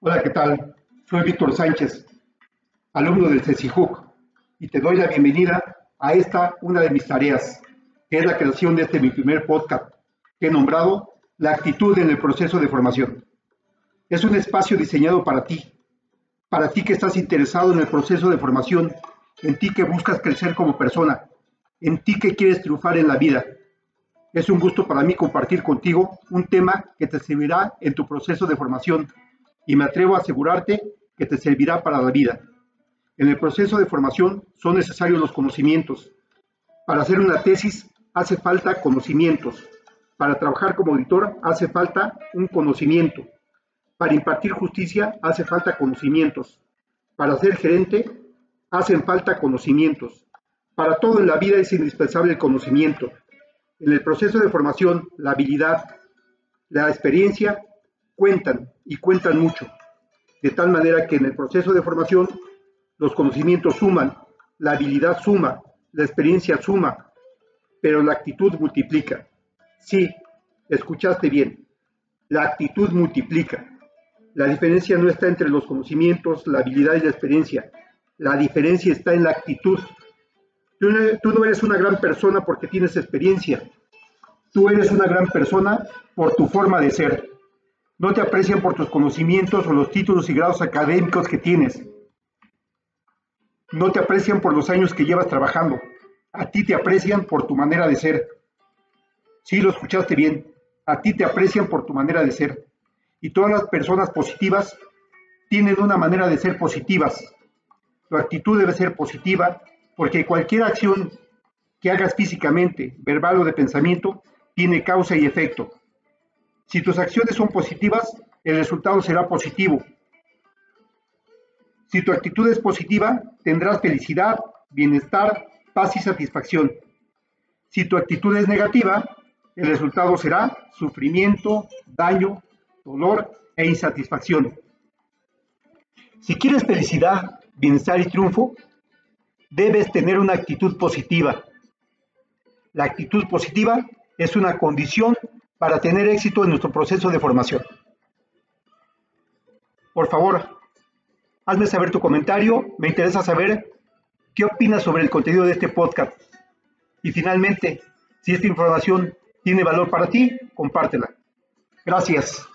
Hola, ¿qué tal? Soy Víctor Sánchez, alumno del CECIJUC, y te doy la bienvenida a esta, una de mis tareas, que es la creación de este mi primer podcast, que he nombrado La actitud en el proceso de formación. Es un espacio diseñado para ti, para ti que estás interesado en el proceso de formación, en ti que buscas crecer como persona, en ti que quieres triunfar en la vida. Es un gusto para mí compartir contigo un tema que te servirá en tu proceso de formación y me atrevo a asegurarte que te servirá para la vida. En el proceso de formación son necesarios los conocimientos. Para hacer una tesis hace falta conocimientos. Para trabajar como auditor hace falta un conocimiento. Para impartir justicia hace falta conocimientos. Para ser gerente hacen falta conocimientos. Para todo en la vida es indispensable el conocimiento. En el proceso de formación, la habilidad, la experiencia cuentan y cuentan mucho, de tal manera que en el proceso de formación los conocimientos suman, la habilidad suma, la experiencia suma, pero la actitud multiplica. Sí, escuchaste bien, la actitud multiplica. La diferencia no está entre los conocimientos, la habilidad y la experiencia. La diferencia está en la actitud. Tú no, eres una gran persona porque tienes experiencia. Tú eres una gran persona por tu forma de ser. No te aprecian por tus conocimientos o los títulos y grados académicos que tienes. No te aprecian por los años que llevas trabajando. A ti te aprecian por tu manera de ser. Sí, lo escuchaste bien. A ti te aprecian por tu manera de ser. Y todas las personas positivas tienen una manera de ser positivas. Tu actitud debe ser positiva porque cualquier acción que hagas físicamente, verbal o de pensamiento tiene causa y efecto. Si tus acciones son positivas, el resultado será positivo. Si tu actitud es positiva, tendrás felicidad, bienestar, paz y satisfacción. Si tu actitud es negativa, el resultado será sufrimiento, daño, dolor e insatisfacción. Si quieres felicidad, bienestar y triunfo, debes tener una actitud positiva. La actitud positiva es una condición para tener éxito en nuestro proceso de formación. Por favor, hazme saber tu comentario, me interesa saber qué opinas sobre el contenido de este podcast. Y finalmente, si esta información tiene valor para ti, compártela. Gracias.